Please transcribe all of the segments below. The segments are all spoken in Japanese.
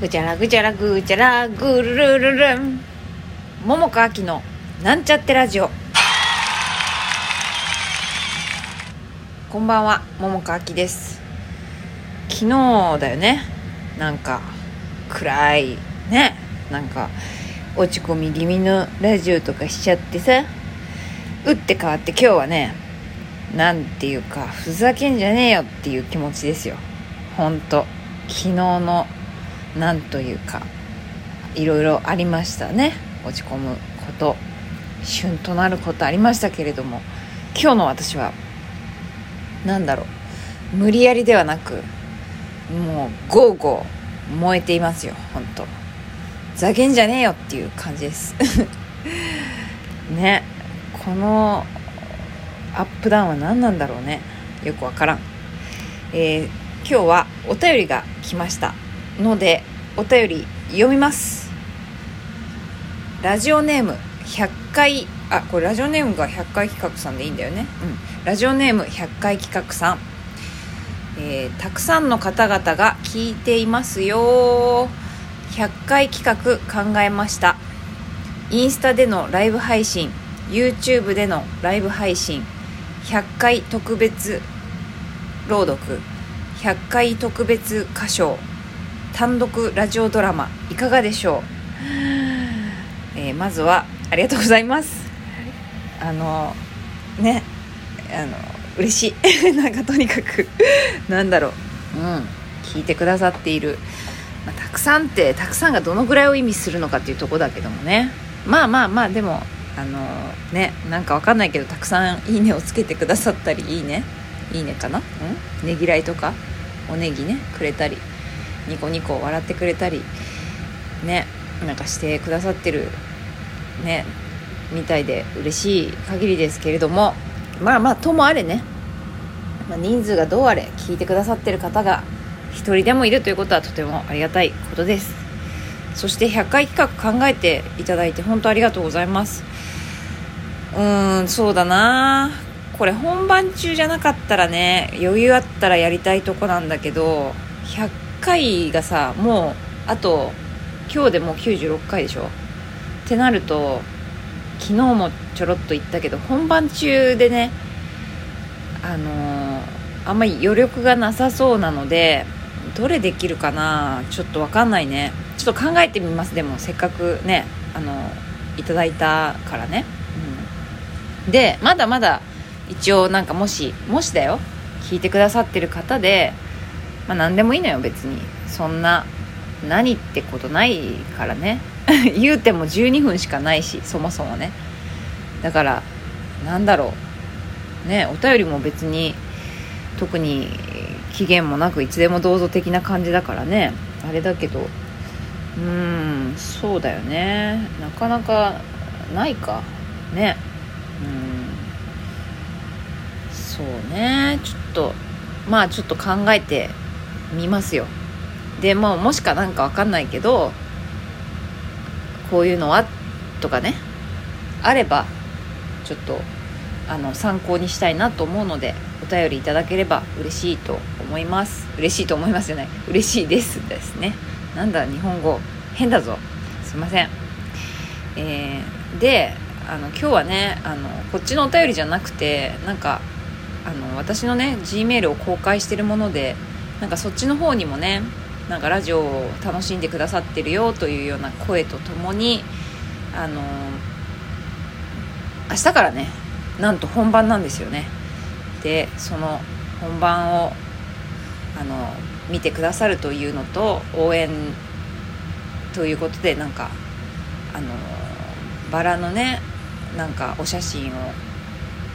ぐちゃらぐちゃらぐちゃらぐるるるるん。桃佳明のなんちゃってラジオ。こんばんは桃佳明です。昨日だよね。なんか暗い。ね。なんか落ち込み気味のラジオとかしちゃってさ。打って変わって今日はねなんていうかふざけんじゃねえよっていう気持ちですよ。ほんと。昨日のなんというかいろいろありましたね。落ち込むこと旬となることありましたけれども今日の私は何だろう無理やりではなくもうゴーゴー燃えていますよ本当。ざけんじゃねえよっていう感じです。ね。このアップダウンは何なんだろうね。よくわからん、えー、今日はお便りが来ましたのでお便り読みます。ラジオネーム100回あこれラジオネームが100回企画さんでいいんだよね。うん。ラジオネーム100回企画さん、えー、たくさんの方々が聞いていますよ。100回企画考えました。インスタでのライブ配信 YouTube でのライブ配信100回特別朗読100回特別歌唱。単独ラジオドラマいかがでしょう、えー、まずはありがとうございます。あのねあの嬉しい。なんかとにかくなんだろう。うん聞いてくださっている、まあ、たくさんってたくさんがどのぐらいを意味するのかっていうとこだけどもね。まあまあまあでもあのねなんかわかんないけどたくさん「いいね」をつけてくださったり「いいね」いいねかな？うん？ねぎらいとか？おネギね？くれたり。ニコニコ笑ってくれたりねなんかしてくださってるねみたいで嬉しい限りですけれどもまあまあともあれね、まあ、人数がどうあれ聞いてくださってる方が一人でもいるということはとてもありがたいことです。そして100回企画考えていただいて本当ありがとうございます。うーんそうだな。これ本番中じゃなかったらね余裕あったらやりたいとこなんだけど100回がさもうあと今日でもう96回でしょ？ってなると昨日もちょろっと言ったけど本番中でねあのー、あんまり余力がなさそうなのでどれできるかなちょっと分かんないね。ちょっと考えてみますでもせっかくねあのいただいたからね、うん、でまだまだ一応なんかもしもしだよ。聞いてくださってる方でまあ何でもいいのよ別に。そんな何ってことないからね。言うても12分しかないしそもそもね。だからなんだろう。ねお便りも別に特に期限もなくいつでもどうぞ的な感じだからね。あれだけど。うーんそうだよね。なかなかないか。ね。うん。そうね。ちょっとまあちょっと考えてみますよ。でももしかなんか分かんないけどこういうのは？とかね。あればちょっとあの参考にしたいなと思うのでお便りいただければ嬉しいと思います。嬉しいと思いますじゃない。嬉しいですですね。なんだ日本語変だぞ。すいません。えー、であの今日はねあのこっちのお便りじゃなくてなんかあの私のね G メールを公開してるものでなんかそっちの方にもねなんかラジオを楽しんでくださってるよというような声とともにあの明日からねなんと本番なんですよね。でその本番をあの見てくださるというのと応援ということでなんかあのバラのねなんかお写真を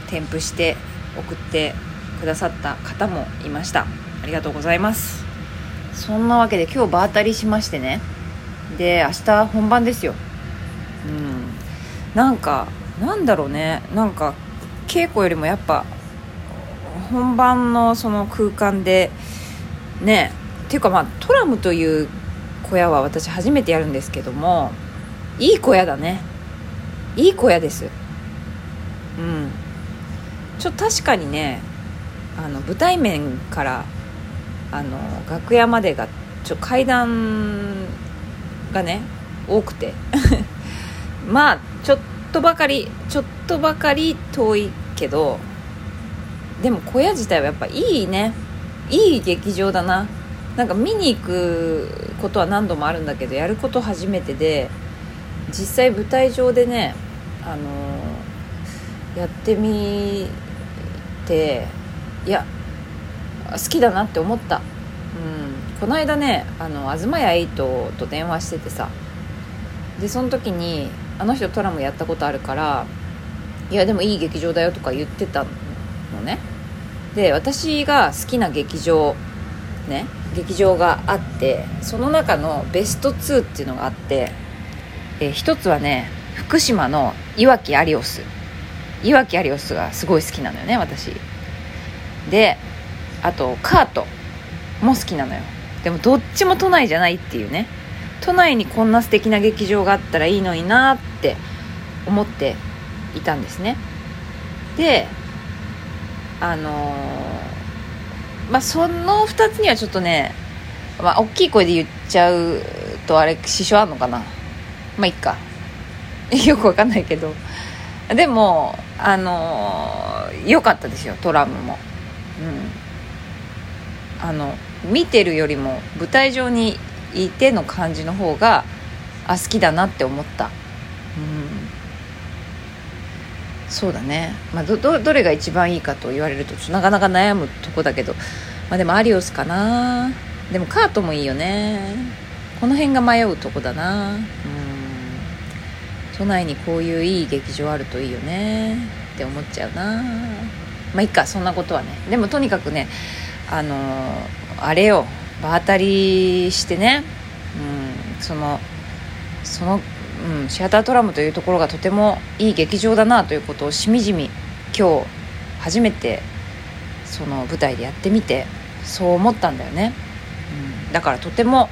添付して送ってくださった方もいました。りがとうございます。そんなわけで今日場当たりしましてね。で明日本番ですよ。うん。なんかなんだろうね。なんか稽古よりもやっぱ本番のその空間でね。っていうかまあトラムという小屋は私初めてやるんですけどもいい小屋だね。いい小屋です。うん。ちょっと確かにねあの舞台面からあの楽屋までがちょ階段がね多くて。まあちょっとばかりちょっとばかり遠いけどでも小屋自体はやっぱいいね。いい劇場だな。なんか見に行くことは何度もあるんだけどやること初めてで実際舞台上でねあのー、やってみていや好きだなって思った、うん、この間ねあの東谷エイトと電話しててさ。でその時にあの人トラムやったことあるからいやでもいい劇場だよとか言ってたのね。で私が好きな劇場ね劇場があってその中のベスト2っていうのがあってえ一つはね福島のいわきアリオスいわきアリオスがすごい好きなのよね私。であとカートも好きなのよ。でもどっちも都内じゃないっていうね。都内にこんな素敵な劇場があったらいいのになって思っていたんですね。であのー、まあその2つにはちょっとねまあ大きい声で言っちゃうとあれ支障あんのかな。まあいっか。よくわかんないけど。でもあの良、かったですよトラムも。うん。あの見てるよりも舞台上にいての感じの方があ好きだなって思った。うん。そうだね、まあ、どどどれが一番いいかと言われるとなかなか悩むとこだけど、まあ、でもアリオスかな。でもカートもいいよね。この辺が迷うとこだな。うん。都内にこういういい劇場あるといいよね。って思っちゃうな。まあいっかそんなことはね。でもとにかくねあの、あれよ場当たりしてね、うん、そのその、うん、シアタートラムというところがとてもいい劇場だなということをしみじみ今日初めてその舞台でやってみてそう思ったんだよね、うん、だからとても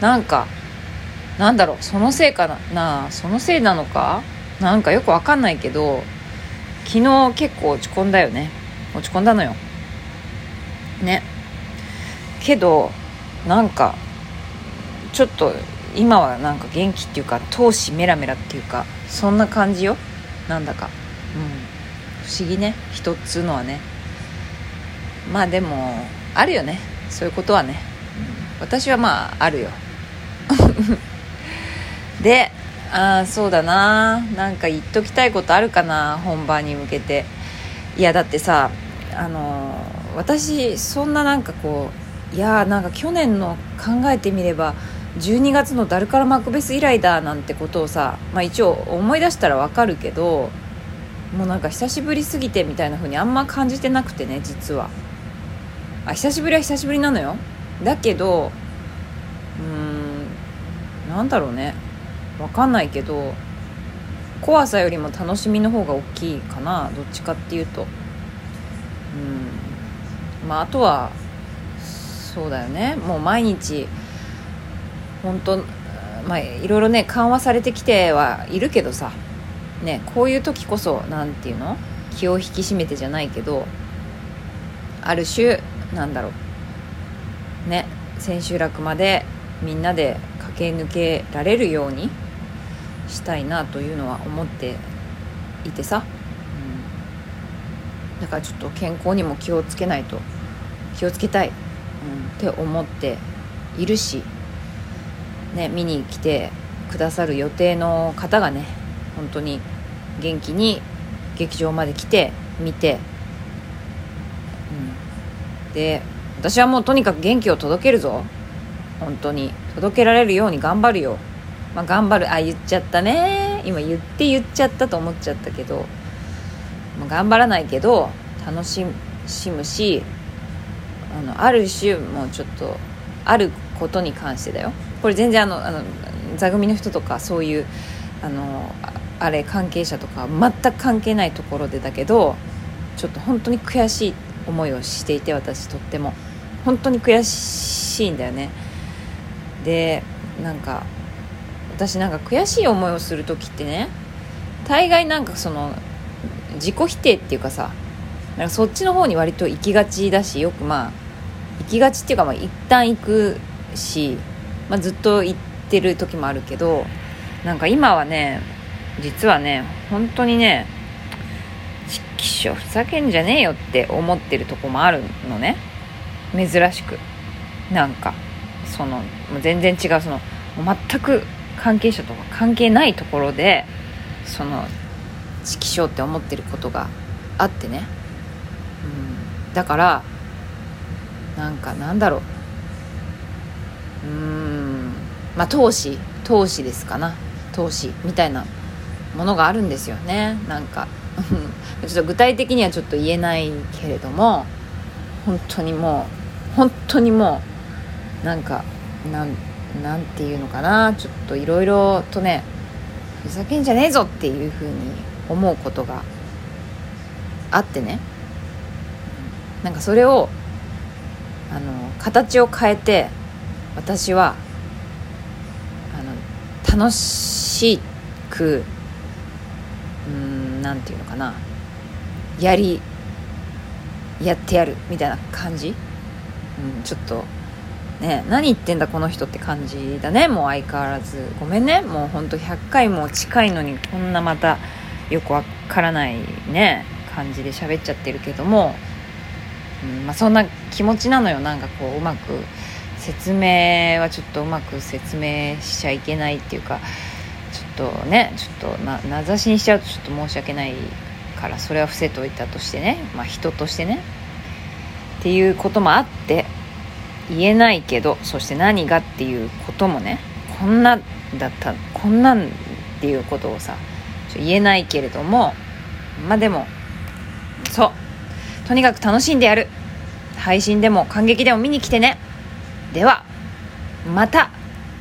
なんかなんだろうそのせいかななそのせいなのかなんかよくわかんないけど昨日結構落ち込んだよね。落ち込んだのよ。ね。けどなんかちょっと今はなんか元気っていうか闘志メラメラっていうかそんな感じよ。なんだか。うん。不思議ね。一つうのはね。まあでもあるよね。そういうことはね、うん、私はまああるよ。でああそうだな。なんか言っときたいことあるかな。本番に向けて。いやだってさあの私そんななんかこういやーなんか去年の考えてみれば12月のダルカラ・マクベス以来だなんてことをさ、まあ、一応思い出したらわかるけどもうなんか久しぶりすぎてみたいな風にあんま感じてなくてね実は。あ久しぶりは久しぶりなのよ。だけどうーんなんだろうね。分かんないけど怖さよりも楽しみの方が大きいかなどっちかっていうと。うん。まああとはそうだよね。もう毎日本当まあいろいろね緩和されてきてはいるけどさ。ねこういう時こそ何て言うの？気を引き締めてじゃないけどある種なんだろう。ね千秋楽までみんなで駆け抜けられるようにしたいなというのは思っていてさ、だからちょっと健康にも気をつけないと気をつけたい、うん、って思っているし、ね、見に来てくださる予定の方がね本当に元気に劇場まで来て見て、うん、で私はもうとにかく元気を届けるぞ。本当に。届けられるように頑張るよ。まあ、頑張る。あ言っちゃったね。今言って言っちゃったと思っちゃったけど、頑張らないけど楽しむしあのある種もうちょっとあることに関してだよ。これ全然あのあの座組の人とかそういうあのあれ関係者とか全く関係ないところでだけどちょっと本当に悔しい思いをしていて私とっても。本当に悔しいんだよね。でなんか私なんか悔しい思いをする時ってね大概なんかその自己否定っていうかさなんかそっちの方に割と行きがちだしよくまあ行きがちっていうかまあ一旦行くし、まあ、ずっと行ってる時もあるけどなんか今はね実はね本当にねちっきしょふざけんじゃねえよって思ってるとこもあるのね。珍しく。なんかその全然違うその全く関係者とか関係ないところでそのちきしょうって思ってることがあってね、うん、だからなんかなんだろう。うん。まあ投資投資ですかな。投資みたいなものがあるんですよね。なんか。ちょっと具体的にはちょっと言えないけれども本当にもう本当にもうなんかなんなんていうのかな。ちょっといろいろとねふざけんじゃねえぞっていうふうに思うことがあってね。なんかそれをあの形を変えて私はあの楽しくうんなんていうのかな。やりやってやるみたいな感じ、うん、ちょっとね何言ってんだこの人って感じだね。もう相変わらず。ごめんね。もうほんと100回も近いのにこんなまたよくわからないね感じで喋っちゃってるけども、うんまあ、そんな気持ちなのよ。なんかこううまく説明はちょっとうまく説明しちゃいけないっていうかちょっとねちょっとな名指しにしちゃうとちょっと申し訳ないからそれは伏せといたとしてねまあ人としてね。っていうこともあって言えないけどそして何がっていうこともねこんなだったこんなんっていうことをさ言えないけれどもまあでもそう。とにかく楽しんでやる。配信でも感激でも見に来てね。ではまた。